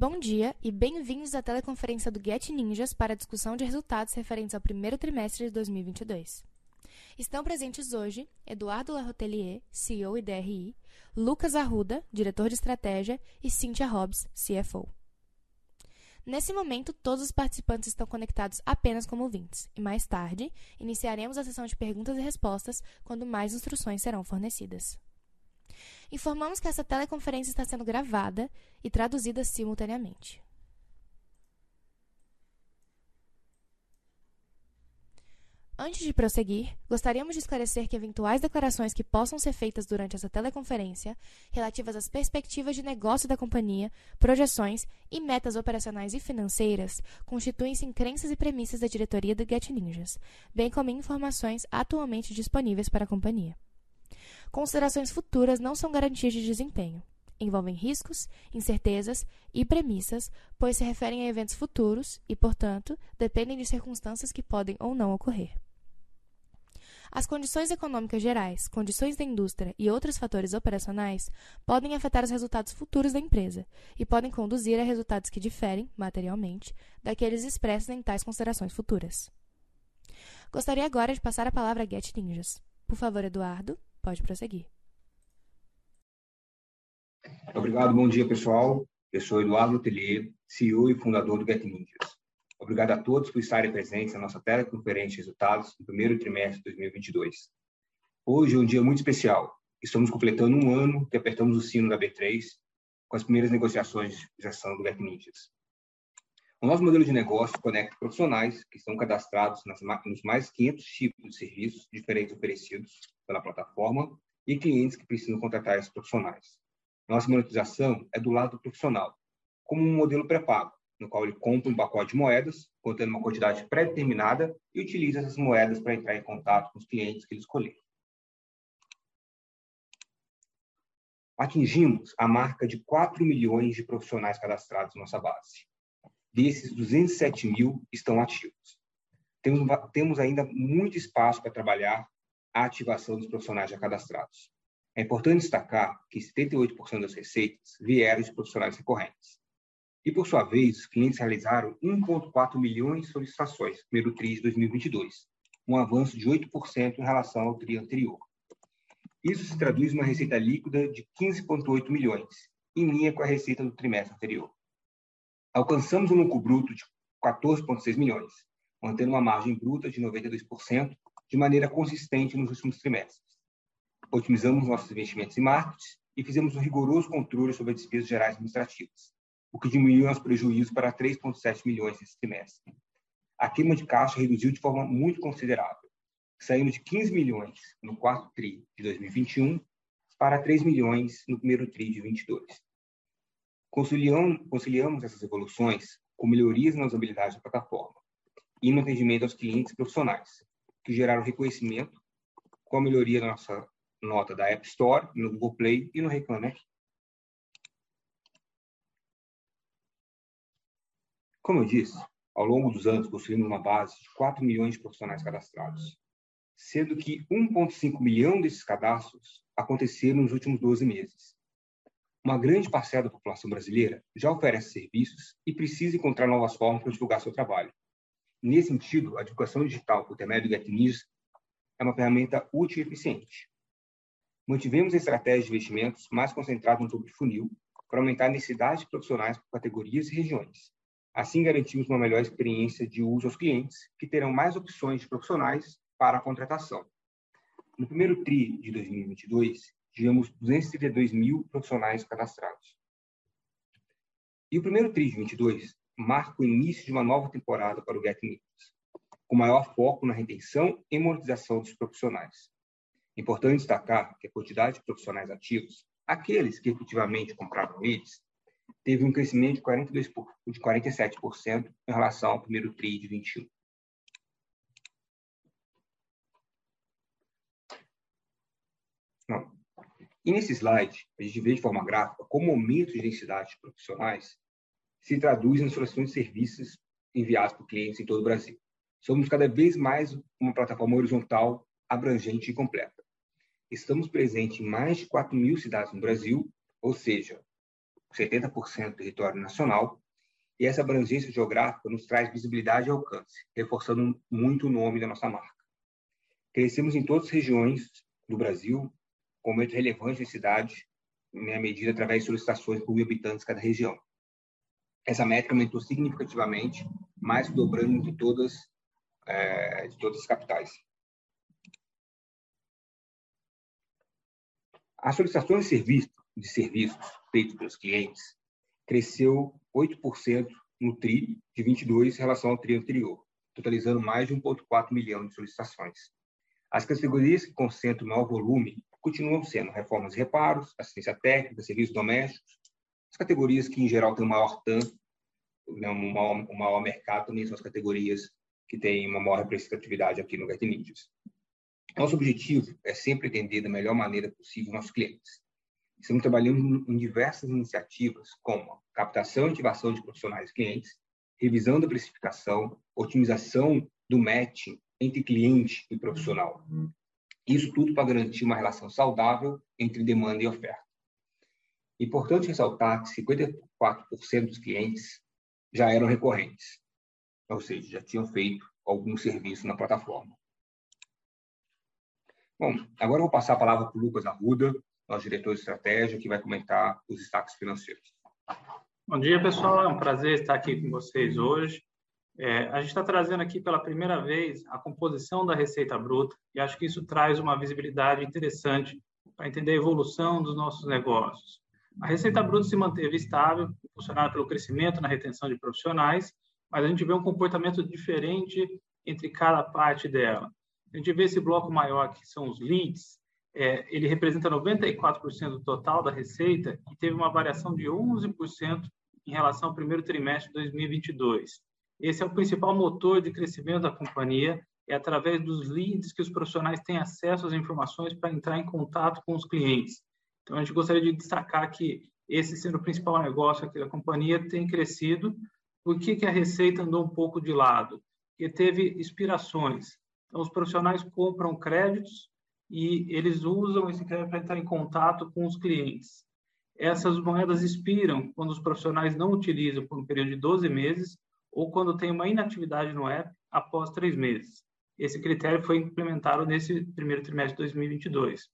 Bom dia e bem-vindos à teleconferência do Get Ninjas para a discussão de resultados referentes ao primeiro trimestre de 2022. Estão presentes hoje Eduardo Larrotelier, CEO e DRI, Lucas Arruda, diretor de estratégia, e Cynthia Hobbs, CFO. Nesse momento, todos os participantes estão conectados apenas como ouvintes, e mais tarde iniciaremos a sessão de perguntas e respostas quando mais instruções serão fornecidas. Informamos que essa teleconferência está sendo gravada e traduzida simultaneamente. Antes de prosseguir, gostaríamos de esclarecer que eventuais declarações que possam ser feitas durante essa teleconferência, relativas às perspectivas de negócio da companhia, projeções e metas operacionais e financeiras, constituem-se em crenças e premissas da diretoria do Get Ninjas, bem como em informações atualmente disponíveis para a companhia. Considerações futuras não são garantias de desempenho. Envolvem riscos, incertezas e premissas, pois se referem a eventos futuros e, portanto, dependem de circunstâncias que podem ou não ocorrer. As condições econômicas gerais, condições da indústria e outros fatores operacionais podem afetar os resultados futuros da empresa e podem conduzir a resultados que diferem, materialmente, daqueles expressos em tais considerações futuras. Gostaria agora de passar a palavra a Get Ninjas. Por favor, Eduardo, Pode prosseguir. Obrigado, bom dia, pessoal. Eu sou Eduardo Telier, CEO e fundador do Get Ninjas. Obrigado a todos por estarem presentes na nossa teleconferência de resultados do primeiro trimestre de 2022. Hoje é um dia muito especial. Estamos completando um ano que apertamos o sino da B3 com as primeiras negociações de gestão do Get Ninjas. O nosso modelo de negócio conecta profissionais que estão cadastrados nas, nos mais 500 tipos de serviços diferentes oferecidos pela plataforma e clientes que precisam contratar esses profissionais. Nossa monetização é do lado do profissional, como um modelo pré-pago, no qual ele compra um pacote de moedas, contendo uma quantidade pré-determinada e utiliza essas moedas para entrar em contato com os clientes que ele escolher. Atingimos a marca de 4 milhões de profissionais cadastrados na nossa base. Desses, 207 mil estão ativos. Temos, temos ainda muito espaço para trabalhar a ativação dos profissionais já cadastrados. É importante destacar que 78% das receitas vieram de profissionais recorrentes. E, por sua vez, os clientes realizaram 1,4 milhões de solicitações primeiro TRI de 2022, um avanço de 8% em relação ao TRI anterior. Isso se traduz em uma receita líquida de 15,8 milhões, em linha com a receita do trimestre anterior. Alcançamos um lucro bruto de 14,6 milhões, mantendo uma margem bruta de 92%, de maneira consistente nos últimos trimestres. Otimizamos nossos investimentos em marketing e fizemos um rigoroso controle sobre as despesas gerais administrativas, o que diminuiu nosso prejuízo para 3,7 milhões nesse trimestre. A queima de caixa reduziu de forma muito considerável, saindo de 15 milhões no quarto TRI de 2021 para 3 milhões no primeiro TRI de 2022. Conciliamos, essas evoluções com melhorias na usabilidade da plataforma e no atendimento aos clientes profissionais, que geraram reconhecimento com a melhoria da nossa nota da App Store, no Google Play e no Reclame Aqui. Como eu disse, ao longo dos anos construímos uma base de 4 milhões de profissionais cadastrados, sendo que 1,5 milhão desses cadastros aconteceram nos últimos 12 meses. Uma grande parcela da população brasileira já oferece serviços e precisa encontrar novas formas para divulgar seu trabalho. Nesse sentido, a divulgação digital por intermédio do GetNews é uma ferramenta útil e eficiente. Mantivemos a estratégia de investimentos mais concentrada no topo de funil para aumentar a necessidade de profissionais por categorias e regiões. Assim, garantimos uma melhor experiência de uso aos clientes, que terão mais opções de profissionais para a contratação. No primeiro TRI de 2022, tivemos 232 mil profissionais cadastrados. E o primeiro TRI de 2022 marca o início de uma nova temporada para o Get News, com maior foco na retenção e monetização dos profissionais. Importante destacar que a quantidade de profissionais ativos, aqueles que efetivamente compraram eles, teve um crescimento de, 42 de 47% em relação ao primeiro TRI de 21. Não. E nesse slide, a gente vê de forma gráfica como aumento de densidade de profissionais se traduz em soluções de serviços enviados por clientes em todo o Brasil. Somos cada vez mais uma plataforma horizontal, abrangente e completa. Estamos presentes em mais de 4 mil cidades no Brasil, ou seja, 70% do território nacional, e essa abrangência geográfica nos traz visibilidade e alcance, reforçando muito o nome da nossa marca. Crescemos em todas as regiões do Brasil, com aumento relevante de cidade, né, medida através de solicitações por mil habitantes cada região. Essa métrica aumentou significativamente, mais que dobrando de todas, é, de todas as capitais. As solicitações de de serviços feitos pelos clientes cresceu 8% no TRI de 22 em relação ao TRI anterior, totalizando mais de 1,4 milhão de solicitações. As categorias que concentram maior volume continuam sendo reformas e reparos, assistência técnica, serviços domésticos. As categorias que, em geral, têm um maior TAM, né, um, maior, maior mercado, também são as categorias que têm uma maior representatividade aqui no Gartenides. Nosso objetivo é sempre atender da melhor maneira possível nossos clientes. Estamos trabalhando em diversas iniciativas, como captação e ativação de profissionais e clientes, revisão da precificação, otimização do matching entre cliente e profissional. Isso tudo para garantir uma relação saudável entre demanda e oferta. Importante ressaltar que 54% dos clientes já eram recorrentes, ou seja, já tinham feito algum serviço na plataforma. Bom, agora eu vou passar a palavra para o Lucas Arruda, nosso diretor de estratégia, que vai comentar os destaques financeiros. Bom dia, pessoal. É um prazer estar aqui com vocês hoje. É, a gente está trazendo aqui pela primeira vez a composição da receita bruta e acho que isso traz uma visibilidade interessante para entender a evolução dos nossos negócios. A receita bruta se manteve estável, impulsionada pelo crescimento na retenção de profissionais, mas a gente vê um comportamento diferente entre cada parte dela. A gente vê esse bloco maior, que são os leads, é, ele representa 94% do total da receita e teve uma variação de 11% em relação ao primeiro trimestre de 2022. Esse é o principal motor de crescimento da companhia, é através dos leads que os profissionais têm acesso às informações para entrar em contato com os clientes. Então, a gente gostaria de destacar que esse sendo o principal negócio aqui da companhia tem crescido. Por que, que a receita andou um pouco de lado? Porque teve expirações. Então, os profissionais compram créditos e eles usam esse crédito para entrar em contato com os clientes. Essas moedas expiram quando os profissionais não utilizam por um período de 12 meses ou quando tem uma inatividade no app após três meses. Esse critério foi implementado nesse primeiro trimestre de 2022.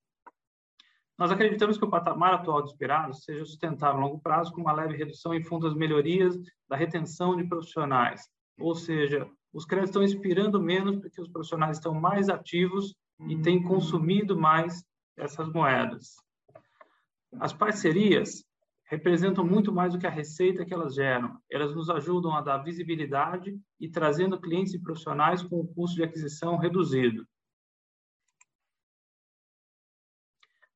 Nós acreditamos que o patamar atual de esperados seja sustentável a longo prazo, com uma leve redução em fundos das melhorias da retenção de profissionais, ou seja, os créditos estão expirando menos porque os profissionais estão mais ativos e têm consumido mais essas moedas. As parcerias representam muito mais do que a receita que elas geram. Elas nos ajudam a dar visibilidade e trazendo clientes e profissionais com o custo de aquisição reduzido.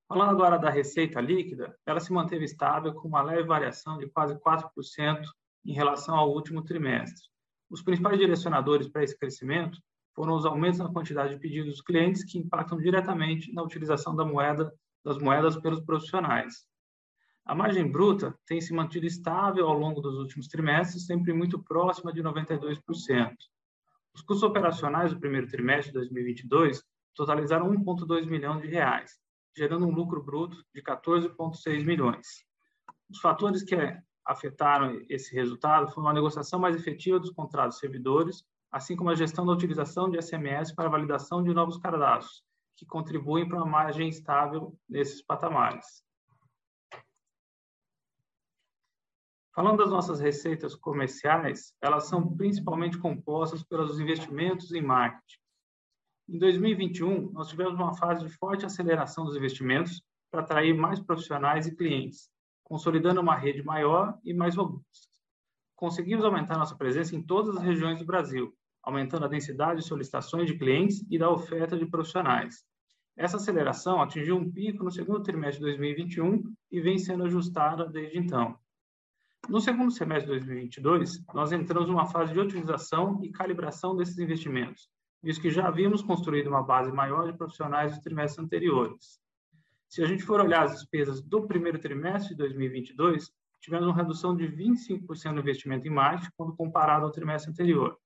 Falando agora da receita líquida, ela se manteve estável com uma leve variação de quase 4% em relação ao último trimestre. Os principais direcionadores para esse crescimento foram os aumentos na quantidade de pedidos dos clientes que impactam diretamente na utilização da moeda, das moedas pelos profissionais. A margem bruta tem se mantido estável ao longo dos últimos trimestres, sempre muito próxima de 92%. Os custos operacionais do primeiro trimestre de 2022 totalizaram 1,2 milhão de reais, gerando um lucro bruto de 14,6 milhões. Os fatores que afetaram esse resultado foram a negociação mais efetiva dos contratos servidores, assim como a gestão da utilização de SMS para validação de novos cadastros, que contribuem para uma margem estável nesses patamares. Falando das nossas receitas comerciais, elas são principalmente compostas pelos investimentos em marketing. Em 2021, nós tivemos uma fase de forte aceleração dos investimentos para atrair mais profissionais e clientes, consolidando uma rede maior e mais robusta. Conseguimos aumentar nossa presença em todas as regiões do Brasil, aumentando a densidade de solicitações de clientes e da oferta de profissionais. Essa aceleração atingiu um pico no segundo trimestre de 2021 e vem sendo ajustada desde então. No segundo semestre de 2022, nós entramos numa fase de otimização e calibração desses investimentos, visto que já havíamos construído uma base maior de profissionais dos trimestres anteriores. Se a gente for olhar as despesas do primeiro trimestre de 2022, tivemos uma redução de 25% no investimento em marketing quando comparado ao trimestre anterior.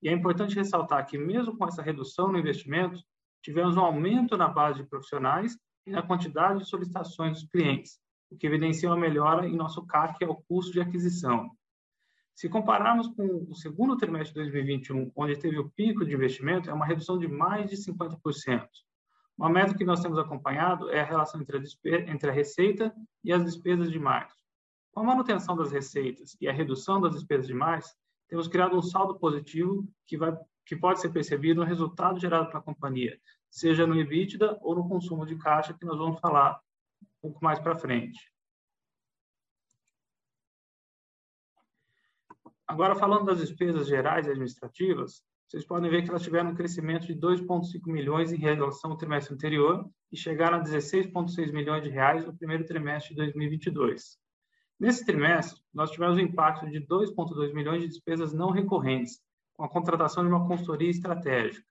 E é importante ressaltar que, mesmo com essa redução no investimento, tivemos um aumento na base de profissionais e na quantidade de solicitações dos clientes, o que evidencia uma melhora em nosso CAC, que é o custo de aquisição. Se compararmos com o segundo trimestre de 2021, onde teve o pico de investimento, é uma redução de mais de 50%. Uma meta que nós temos acompanhado é a relação entre a, entre a receita e as despesas de marketing. Com a manutenção das receitas e a redução das despesas de mais, temos criado um saldo positivo que, vai, que pode ser percebido no resultado gerado pela companhia, seja no EBITDA ou no consumo de caixa, que nós vamos falar pouco mais para frente. Agora, falando das despesas gerais e administrativas, vocês podem ver que elas tiveram um crescimento de 2,5 milhões em relação ao trimestre anterior e chegaram a 16,6 milhões de reais no primeiro trimestre de 2022. Nesse trimestre, nós tivemos um impacto de 2,2 milhões de despesas não recorrentes, com a contratação de uma consultoria estratégica.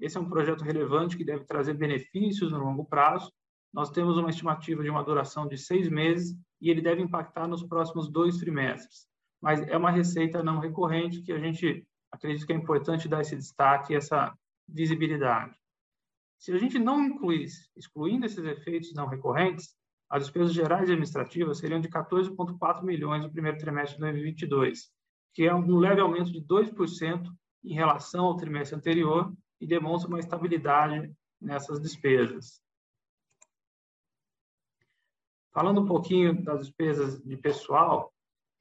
Esse é um projeto relevante que deve trazer benefícios no longo prazo. Nós temos uma estimativa de uma duração de seis meses e ele deve impactar nos próximos dois trimestres. Mas é uma receita não recorrente que a gente acredito que é importante dar esse destaque, essa visibilidade. Se a gente não incluísse, excluindo esses efeitos não recorrentes, as despesas gerais e administrativas seriam de 14,4 milhões no primeiro trimestre de 2022, que é um leve aumento de 2% em relação ao trimestre anterior e demonstra uma estabilidade nessas despesas. Falando um pouquinho das despesas de pessoal,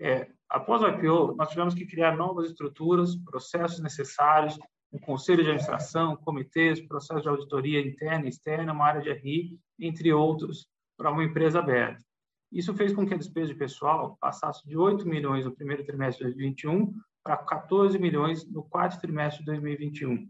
é, Após o IPO, nós tivemos que criar novas estruturas, processos necessários, um conselho de administração, comitês, processo de auditoria interna e externa, uma área de RI, entre outros, para uma empresa aberta. Isso fez com que a despesa de pessoal passasse de 8 milhões no primeiro trimestre de 2021 para 14 milhões no quarto trimestre de 2021.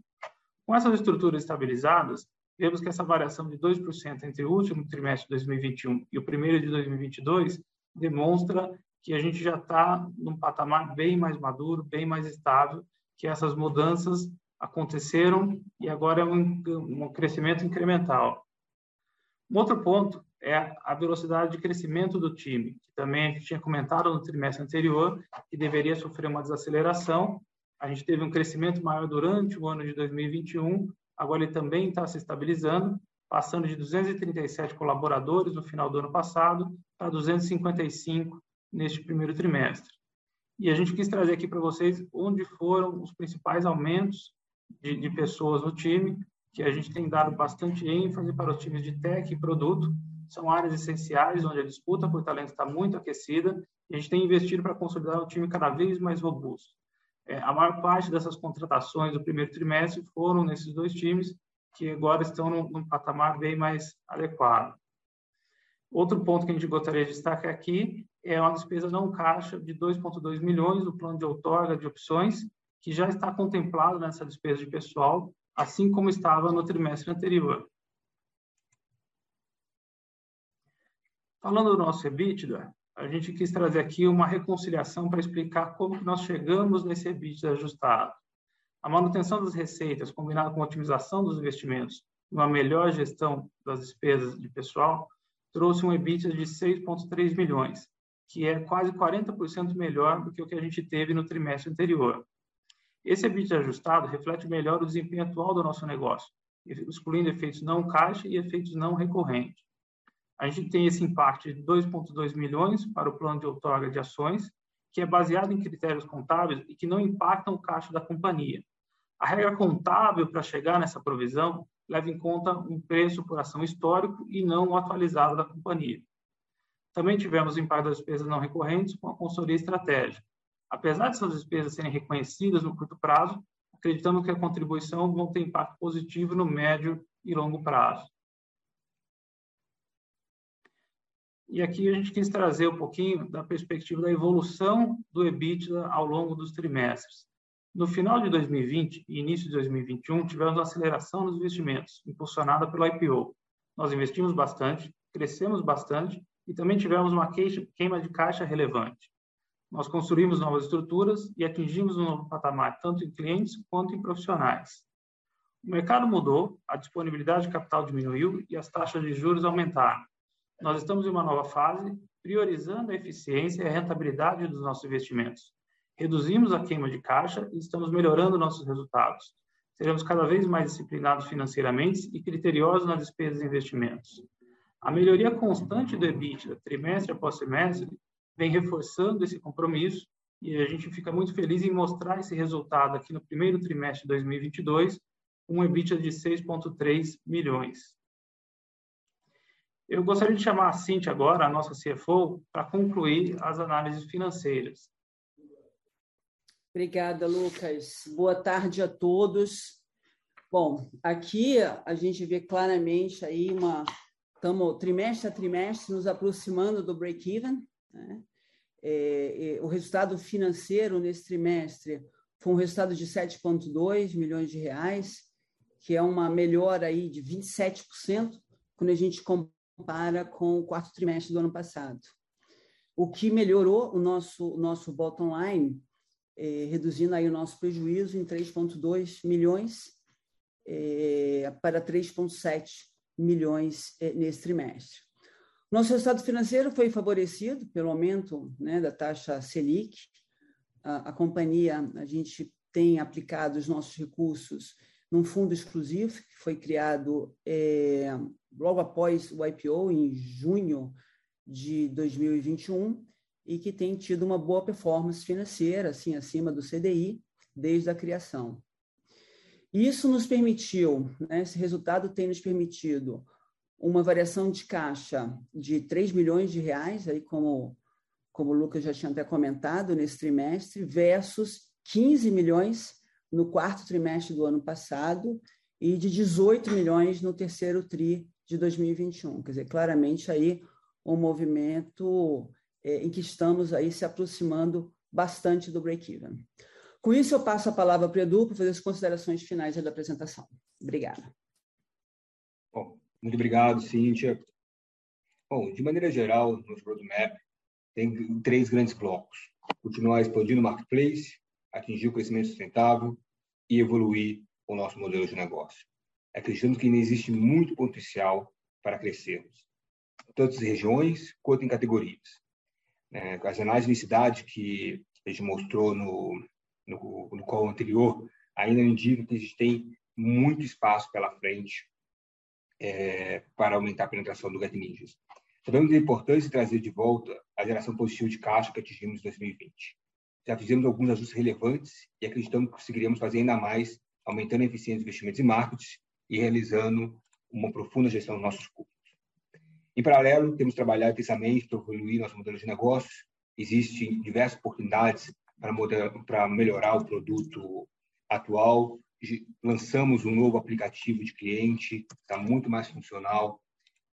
Com essas estruturas estabilizadas, vemos que essa variação de 2% entre o último trimestre de 2021 e o primeiro de 2022 demonstra que a gente já está num patamar bem mais maduro, bem mais estável, que essas mudanças aconteceram e agora é um, um crescimento incremental. Um outro ponto é a velocidade de crescimento do time, que também a gente tinha comentado no trimestre anterior, que deveria sofrer uma desaceleração. A gente teve um crescimento maior durante o ano de 2021, agora ele também está se estabilizando, passando de 237 colaboradores no final do ano passado para 255 neste primeiro trimestre. E a gente quis trazer aqui para vocês onde foram os principais aumentos de, de, pessoas no time, que a gente tem dado bastante ênfase para os times de tech e produto. São áreas essenciais onde a disputa por talento está muito aquecida e a gente tem investido para consolidar o time cada vez mais robusto. É, a maior parte dessas contratações do primeiro trimestre foram nesses dois times, que agora estão num, num patamar bem mais adequado. Outro ponto que a gente gostaria de destacar aqui é uma despesa não caixa de 2,2 milhões do plano de outorga de opções, que já está contemplado nessa despesa de pessoal, assim como estava no trimestre anterior. Falando do nosso EBITDA, a gente quis trazer aqui uma reconciliação para explicar como que nós chegamos nesse EBITDA ajustado. A manutenção das receitas, combinada com a otimização dos investimentos, uma melhor gestão das despesas de pessoal, trouxe um EBITDA de 6,3 milhões, que é quase 40% melhor do que o que a gente teve no trimestre anterior. Esse EBITDA ajustado reflete melhor o desempenho atual do nosso negócio, excluindo efeitos não caixa e efeitos não recorrentes. A gente tem esse impacto de 2,2 milhões para o plano de outorga de ações, que é baseado em critérios contábeis e que não impactam o caixa da companhia. A regra contábil para chegar nessa provisão leva em conta um preço por ação histórico e não o atualizado da companhia. Também tivemos impacto das despesas não recorrentes com a consultoria estratégica. Apesar dessas despesas serem reconhecidas no curto prazo, acreditamos que a contribuição vão ter impacto positivo no médio e longo prazo. E aqui a gente quis trazer um pouquinho da perspectiva da evolução do EBITDA ao longo dos trimestres. No final de 2020 e início de 2021, tivemos uma aceleração nos investimentos, impulsionada pelo IPO. Nós investimos bastante, crescemos bastante e também tivemos uma queima de caixa relevante. Nós construímos novas estruturas e atingimos um novo patamar, tanto em clientes quanto em profissionais. O mercado mudou, a disponibilidade de capital diminuiu e as taxas de juros aumentaram. Nós estamos em uma nova fase, priorizando a eficiência e a rentabilidade dos nossos investimentos reduzimos a queima de caixa e estamos melhorando nossos resultados. Seremos cada vez mais disciplinados financeiramente e criteriosos nas despesas e investimentos. A melhoria constante do EBITDA, trimestre após trimestre, vem reforçando esse compromisso e a gente fica muito feliz em mostrar esse resultado aqui no primeiro trimestre de 2022, um EBITDA de 6,3 milhões. Eu gostaria de chamar a Cintia agora, a nossa CFO, para concluir as análises financeiras. Obrigada, Lucas. Boa tarde a todos. Bom, aqui a gente vê claramente aí uma estamos trimestre a trimestre nos aproximando do break-even. Né? É, é, o resultado financeiro nesse trimestre foi um resultado de 7,2 milhões de reais, que é uma melhora aí de 27% quando a gente compara com o quarto trimestre do ano passado. O que melhorou o nosso, nosso bottom line, é, reduzindo aí o nosso prejuízo em 3,2 milhões é, para 3,7 milhões é, nesse trimestre. Nosso resultado financeiro foi favorecido pelo aumento né, da taxa Selic. A, a companhia, a gente tem aplicado os nossos recursos num fundo exclusivo que foi criado é, logo após o IPO, em junho de 2021, e que tem tido uma boa performance financeira, assim, acima do CDI, desde a criação. Isso nos permitiu, né, esse resultado tem nos permitido uma variação de caixa de 3 milhões de reais, aí como, como o Lucas já tinha até comentado, nesse trimestre, versus 15 milhões no quarto trimestre do ano passado e de 18 milhões no terceiro TRI de 2021. Quer dizer, claramente aí um movimento é, em que estamos aí se aproximando bastante do break-even. Com isso, eu passo a palavra para o Edu para fazer as considerações finais da apresentação. Obrigada. Bom, muito obrigado, Cíntia. Bom, de maneira geral, nosso roadmap tem três grandes blocos. Continuar expandindo o marketplace, atingir o crescimento sustentável e evoluir o nosso modelo de negócio. Acreditamos que ainda existe muito potencial para crescermos, tanto em regiões quanto em categorias. É, as análises de cidade que a gente mostrou no, no, no call anterior ainda indicam que a gente tem muito espaço pela frente é, para aumentar a penetração do Get Ninjas. Sabemos da importância de trazer de volta a geração positiva de caixa que atingimos em 2020. Já fizemos alguns ajustes relevantes e acreditamos que conseguiremos fazer ainda mais, aumentando a eficiência dos investimentos em marketing e realizando uma profunda gestão dos nossos custos. Em paralelo, temos trabalhado intensamente para evoluir nosso modelo de negócios. Existem diversas oportunidades para, para melhorar o produto atual. Lançamos um novo aplicativo de cliente, está muito mais funcional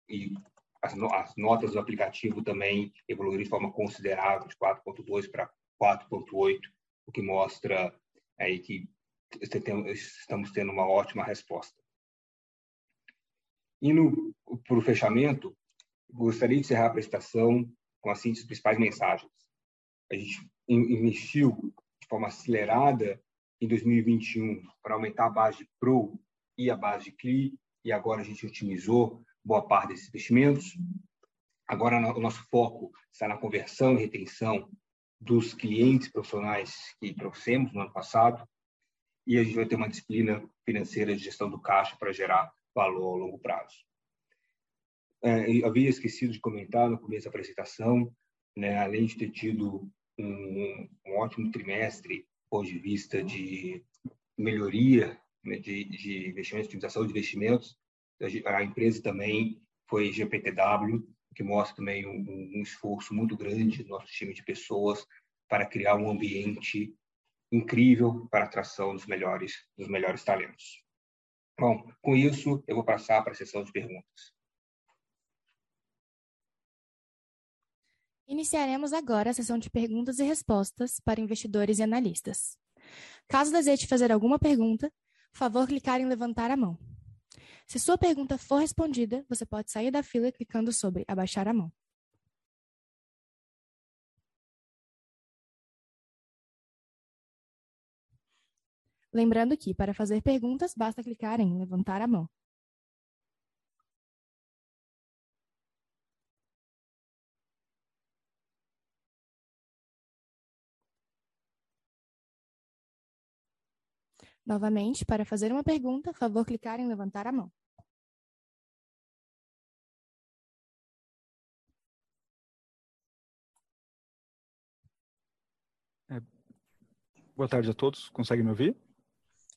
e as notas do aplicativo também evoluíram de forma considerável, de 4.2 para 4.8, o que mostra aí que estamos tendo uma ótima resposta. Indo para o fechamento, gostaria de encerrar a apresentação com as síntese principais mensagens. A gente investiu de forma acelerada em 2021 para aumentar a base de Pro e a base de CLI, e agora a gente otimizou boa parte desses investimentos. Agora o nosso foco está na conversão e retenção dos clientes profissionais que trouxemos no ano passado, e a gente vai ter uma disciplina financeira de gestão do caixa para gerar valor ao longo prazo. É, havia esquecido de comentar no começo da apresentação, né, além de ter tido um, um ótimo trimestre, ponto de vista de melhoria né, de, de investimentos, otimização de investimentos, a empresa também foi GPTW, que mostra também um, um esforço muito grande do nosso time de pessoas para criar um ambiente incrível para a atração dos melhores dos melhores talentos. Bom, com isso, eu vou passar para a sessão de perguntas. Iniciaremos agora a sessão de perguntas e respostas para investidores e analistas. Caso deseje fazer alguma pergunta, favor clicar em levantar a mão. Se sua pergunta for respondida, você pode sair da fila clicando sobre abaixar a mão. Lembrando que, para fazer perguntas, basta clicar em levantar a mão. Novamente, para fazer uma pergunta, favor clicar em levantar a mão. É... Boa tarde a todos. Consegue me ouvir?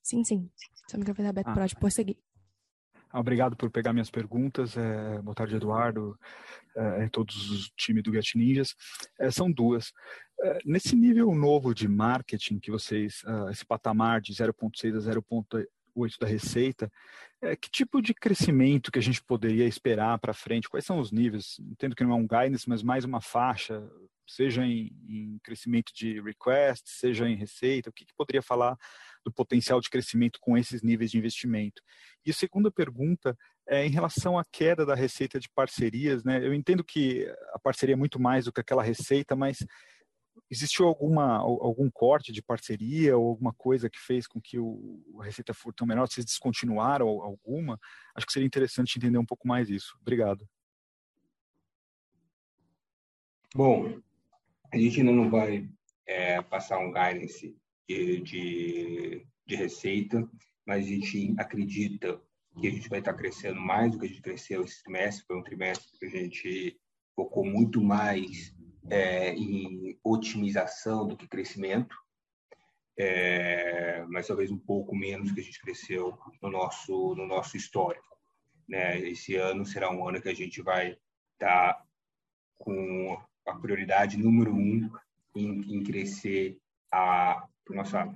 Sim, sim. Seu microfone é aberto ah. pode prosseguir. Obrigado por pegar minhas perguntas. É, boa tarde, Eduardo, é, todos os times do Get Ninjas. É, são duas. É, nesse nível novo de marketing que vocês, uh, esse patamar de 0,6 a 0,8 da receita, é, que tipo de crescimento que a gente poderia esperar para frente? Quais são os níveis? Entendo que não é um guidance, mas mais uma faixa, seja em, em crescimento de request, seja em receita. O que, que poderia falar do potencial de crescimento com esses níveis de investimento. E a segunda pergunta é em relação à queda da receita de parcerias, né? Eu entendo que a parceria é muito mais do que aquela receita, mas existiu alguma algum corte de parceria ou alguma coisa que fez com que o, a receita for tão menor? Vocês descontinuaram alguma? Acho que seria interessante entender um pouco mais isso. Obrigado. Bom, a gente ainda não vai é, passar um guidance de, de, receita, mas a gente acredita que a gente vai estar crescendo mais do que a gente cresceu esse trimestre. Foi um trimestre que a gente focou muito mais é, em otimização do que crescimento, é, mas talvez um pouco menos que a gente cresceu no nosso, no nosso histórico. Né? Esse ano será um ano que a gente vai estar com a prioridade número um em, em crescer a nossa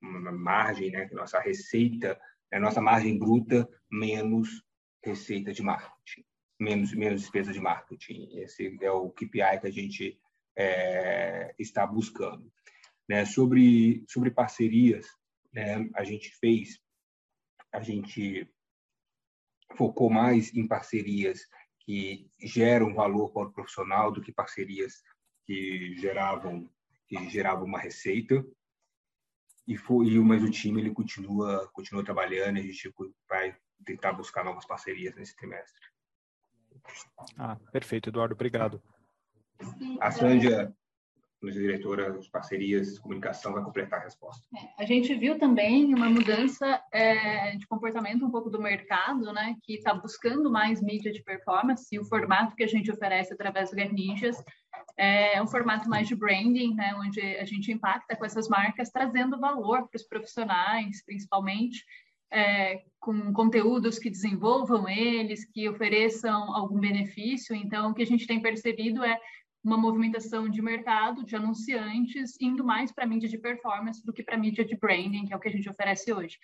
margem, né, nossa receita, a nossa margem bruta menos receita de marketing, menos menos despesa de marketing. Esse é o KPI que a gente é, está buscando. Né, sobre sobre parcerias, né, a gente fez, a gente focou mais em parcerias que geram valor para o profissional do que parcerias que geravam que geravam uma receita. E foi mas o time ele continua continua trabalhando a gente vai tentar buscar novas parcerias nesse trimestre. Ah perfeito Eduardo. Obrigado. A Sandra nossa diretora de parcerias comunicação vai completar a resposta é, a gente viu também uma mudança é, de comportamento um pouco do mercado né que está buscando mais mídia de performance e o formato que a gente oferece através do Get Ninjas é um formato mais de branding, né, onde a gente impacta com essas marcas, trazendo valor para os profissionais, principalmente, é, com conteúdos que desenvolvam eles, que ofereçam algum benefício. Então, o que a gente tem percebido é uma movimentação de mercado, de anunciantes, indo mais para a mídia de performance do que para a mídia de branding, que é o que a gente oferece hoje.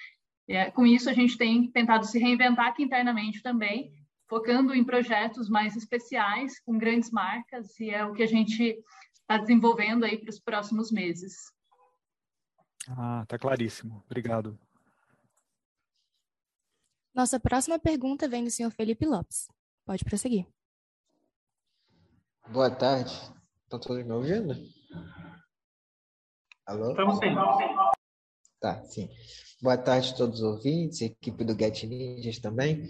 É, com isso, a gente tem tentado se reinventar aqui internamente também, focando em projetos mais especiais, com grandes marcas, e é o que a gente está desenvolvendo aí para os próximos meses. Ah, tá claríssimo. Obrigado. Nossa próxima pergunta vem do senhor Felipe Lopes. Pode prosseguir. Boa tarde. Estão todos me ouvindo? Alô? Estamos sim. Tá, sim. Boa tarde a todos os ouvintes, equipe do Get Ninjas também.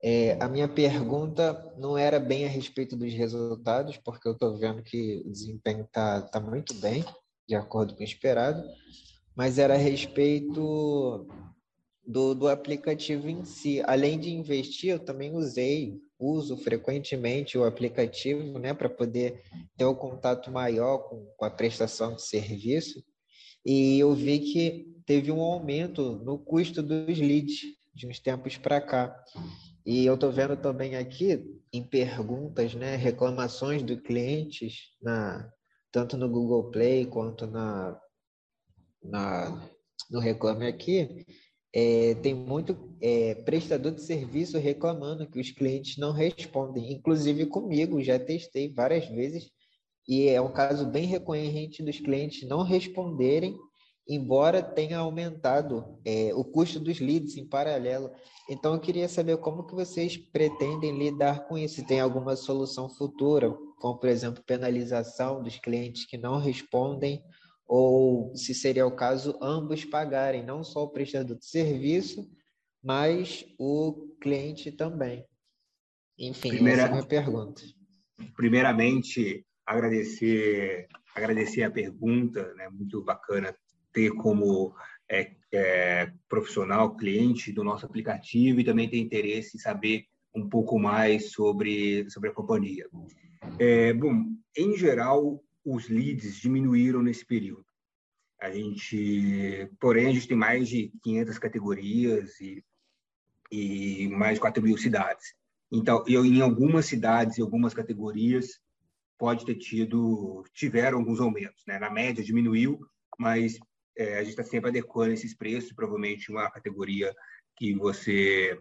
É, a minha pergunta não era bem a respeito dos resultados, porque eu estou vendo que o desempenho está tá muito bem, de acordo com o esperado, mas era a respeito do, do aplicativo em si. Além de investir, eu também usei, uso frequentemente o aplicativo né, para poder ter um contato maior com, com a prestação de serviço, e eu vi que teve um aumento no custo dos leads de uns tempos para cá. E eu estou vendo também aqui em perguntas, né, reclamações de clientes, na, tanto no Google Play quanto na, na no Reclame Aqui, é, tem muito é, prestador de serviço reclamando que os clientes não respondem. Inclusive comigo, já testei várias vezes e é um caso bem recorrente dos clientes não responderem embora tenha aumentado é, o custo dos leads em paralelo. Então, eu queria saber como que vocês pretendem lidar com isso. Tem alguma solução futura, como, por exemplo, penalização dos clientes que não respondem, ou se seria o caso, ambos pagarem, não só o prestador de serviço, mas o cliente também. Enfim, Primeira... essa é a minha pergunta. Primeiramente, agradecer agradecer a pergunta, né? muito bacana ter como é, é, profissional, cliente do nosso aplicativo e também ter interesse em saber um pouco mais sobre, sobre a companhia. É, bom, em geral, os leads diminuíram nesse período. A gente, porém, a gente tem mais de 500 categorias e, e mais de 4 mil cidades. Então, eu, em algumas cidades e algumas categorias, pode ter tido, tiveram alguns aumentos. Né? Na média, diminuiu, mas é, a gente está sempre adequando esses preços. Provavelmente, uma categoria que você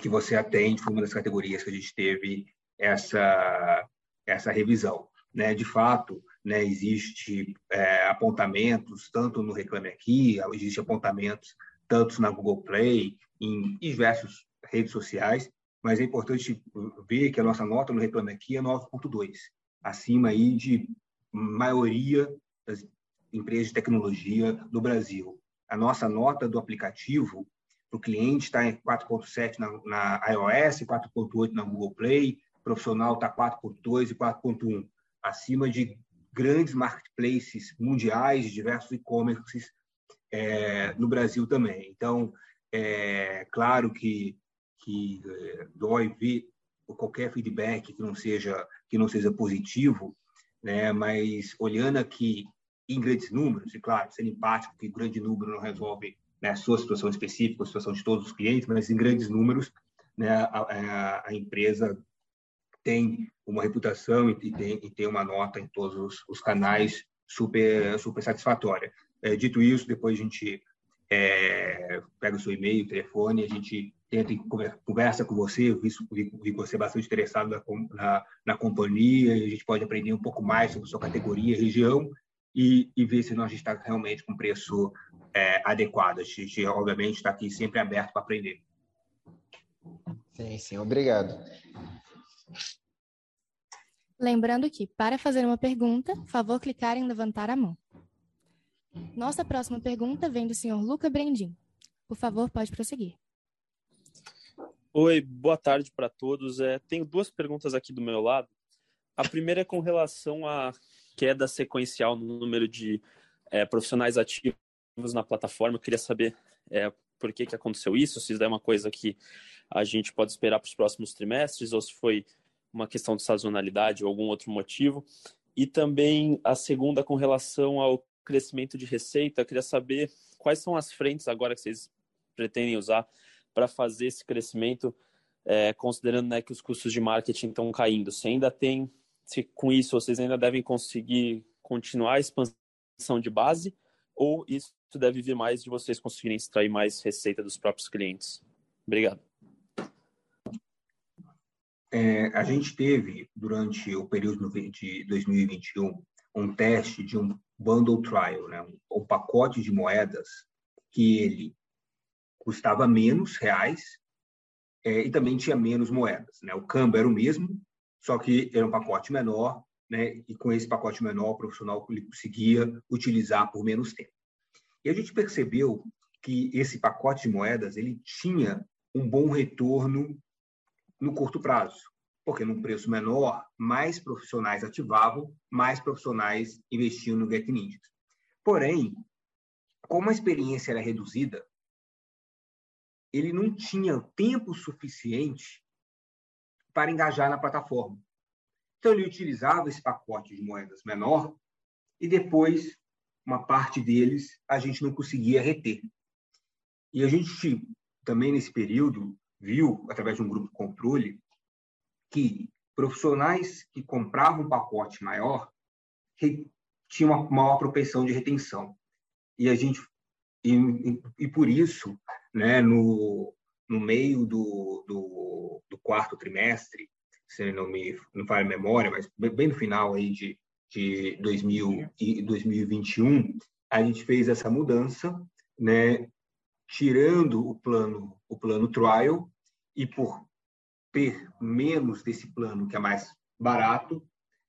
que você atende foi uma das categorias que a gente teve essa essa revisão. Né? De fato, né, existe é, apontamentos tanto no Reclame Aqui, existe apontamentos tanto na Google Play, em diversas redes sociais, mas é importante ver que a nossa nota no Reclame Aqui é 9.2, acima aí de maioria das empresas de tecnologia do Brasil. A nossa nota do aplicativo para o cliente está em 4.7 na, na iOS, 4.8 na Google Play, profissional está 4.2 e 4.1, acima de grandes marketplaces mundiais, diversos e-commerces é, no Brasil também. Então, é claro que, que é, dói ver qualquer feedback que não seja que não seja positivo, né? Mas olhando aqui em grandes números, e claro, sendo empático que grande número não resolve né, a sua situação específica, a situação de todos os clientes, mas em grandes números, né, a, a, a empresa tem uma reputação e tem, e tem uma nota em todos os, os canais super, super satisfatória. É, dito isso, depois a gente é, pega o seu e-mail, telefone, a gente tenta conversa com você, vi, vi, vi você bastante interessado na, na, na, companhia, a gente pode aprender um pouco mais sobre sua categoria, região, e, e ver se nós está realmente com preço é, adequado. A gente, obviamente, está aqui sempre aberto para aprender. Sim, sim, obrigado. Lembrando que, para fazer uma pergunta, favor clicar em levantar a mão. Nossa próxima pergunta vem do senhor Luca Brendim. Por favor, pode prosseguir. Oi, boa tarde para todos. É, tenho duas perguntas aqui do meu lado. A primeira é com relação à queda sequencial no número de é, profissionais ativos na plataforma. Eu queria saber é, por que, que aconteceu isso, se isso é uma coisa que a gente pode esperar para os próximos trimestres ou se foi uma questão de sazonalidade ou algum outro motivo. E também a segunda com relação ao crescimento de receita, eu queria saber quais são as frentes agora que vocês pretendem usar para fazer esse crescimento, é, considerando né, que os custos de marketing estão caindo. Se ainda tem, se com isso vocês ainda devem conseguir continuar a expansão de base, ou isso deve vir mais de vocês conseguirem extrair mais receita dos próprios clientes? Obrigado. É, a gente teve, durante o período de 2021, um teste de um bundle trial, né? um, pacote de moedas que ele custava menos reais é, e também tinha menos moedas. Né? O câmbio era o mesmo, só que era um pacote menor, né? e com esse pacote menor, o profissional ele conseguia utilizar por menos tempo. E a gente percebeu que esse pacote de moedas ele tinha um bom retorno no curto prazo, porque num preço menor, mais profissionais ativavam, mais profissionais investiam no Get. Porém, como a experiência era reduzida, ele não tinha tempo suficiente para engajar na plataforma. Então, ele utilizava esse pacote de moedas menor e depois, uma parte deles, a gente não conseguia reter. E a gente também, nesse período, viu, através de um grupo controle, que profissionais que compravam um pacote maior tinham uma maior propensão de retenção. E a gente e, e por isso, né, no, no meio do, do, do, quarto trimestre, se não me não faz memória, mas bem no final aí de, de 2000 e 2021, a gente fez essa mudança, né, tirando o plano o plano trial e por ter menos desse plano que é mais barato,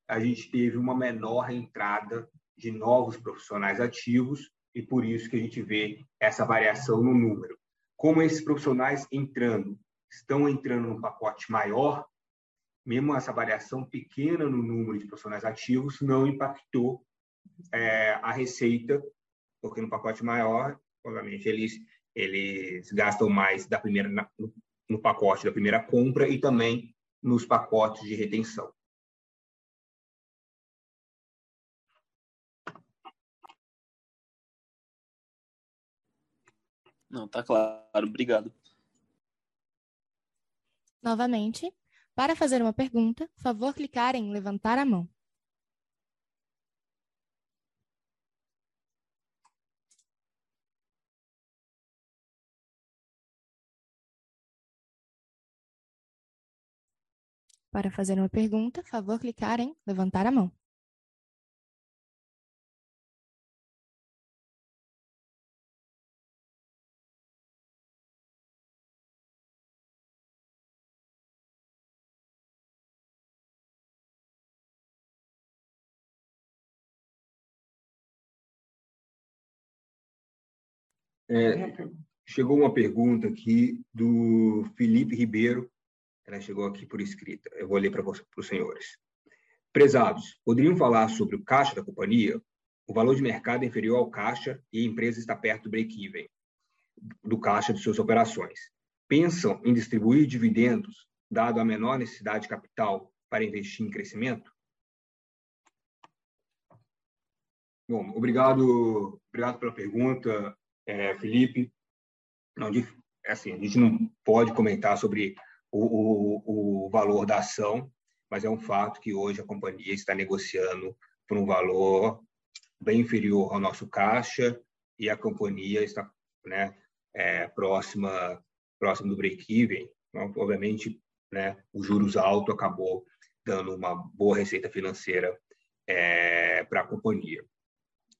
a gente teve uma menor entrada de novos profissionais ativos e por isso que a gente vê essa variação no número. Como esses profissionais entrando, estão entrando num pacote maior, mesmo essa variação pequena no número de profissionais ativos não impactou é, a receita, porque no pacote maior, obviamente, eles, eles gastam mais da primeira na, no, no pacote da primeira compra e também nos pacotes de retenção. Não, tá claro. Obrigado. Novamente, para fazer uma pergunta, favor clicar em levantar a mão. Para fazer uma pergunta, favor clicar em levantar a mão. É, chegou uma pergunta aqui do Felipe Ribeiro, ela chegou aqui por escrita. Eu vou ler para os senhores. Prezados, poderiam falar sobre o caixa da companhia? O valor de mercado é inferior ao caixa e a empresa está perto do break-even do caixa de suas operações. Pensam em distribuir dividendos, dado a menor necessidade de capital para investir em crescimento? Bom, obrigado, obrigado pela pergunta é, Felipe, não, assim, a gente não pode comentar sobre o, o, o valor da ação, mas é um fato que hoje a companhia está negociando por um valor bem inferior ao nosso caixa e a companhia está né, é, próxima, próxima do break-even. Então, obviamente, né, os juros altos acabou dando uma boa receita financeira é, para a companhia.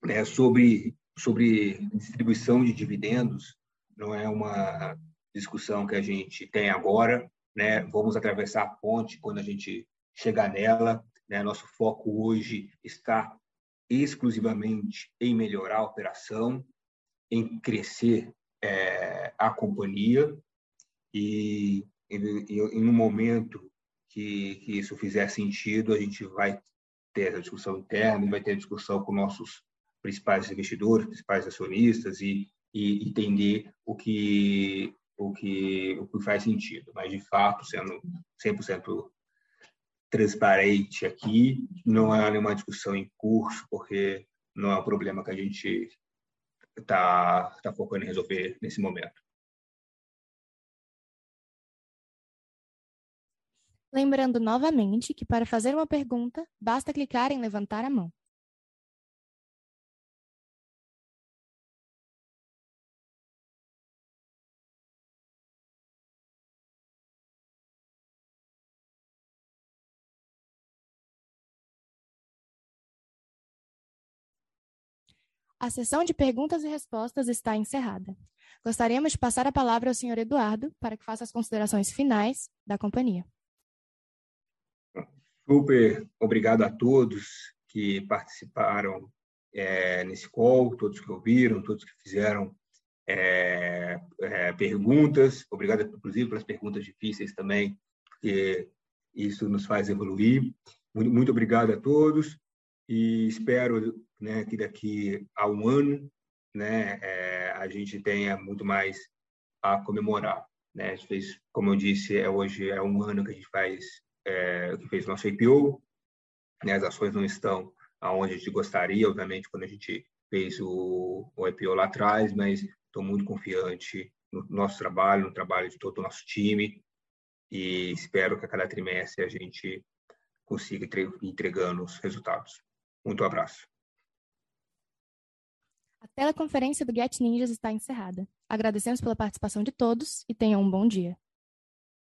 É, sobre sobre distribuição de dividendos não é uma discussão que a gente tem agora, né? Vamos atravessar a ponte quando a gente chegar nela. Né? Nosso foco hoje está exclusivamente em melhorar a operação, em crescer é, a companhia e, em um momento que, que isso fizer sentido, a gente vai ter essa discussão interna vai ter a discussão com nossos principais investidores, principais acionistas e, e entender o que, o, que, o que faz sentido. Mas, de fato, sendo 100% transparente aqui, não há nenhuma discussão em curso, porque não é um problema que a gente está tá focando em resolver nesse momento. Lembrando novamente que para fazer uma pergunta, basta clicar em levantar a mão. A sessão de perguntas e respostas está encerrada. Gostaríamos de passar a palavra ao senhor Eduardo para que faça as considerações finais da companhia. Super obrigado a todos que participaram é, nesse call, todos que ouviram, todos que fizeram é, é, perguntas. Obrigado, inclusive, pelas perguntas difíceis também, porque isso nos faz evoluir. Muito, muito obrigado a todos e espero né, que daqui a um ano né, é, a gente tenha muito mais a comemorar. Né? A fez, como eu disse, é, hoje é um ano que a gente faz, é, que fez nosso IPO, né? as ações não estão aonde a gente gostaria, obviamente, quando a gente fez o, o IPO lá atrás, mas estou muito confiante no nosso trabalho, no trabalho de todo o nosso time e espero que a cada trimestre a gente consiga entregando os resultados. Muito abraço. A teleconferência do Get Ninjas está encerrada. Agradecemos pela participação de todos e tenham um bom dia.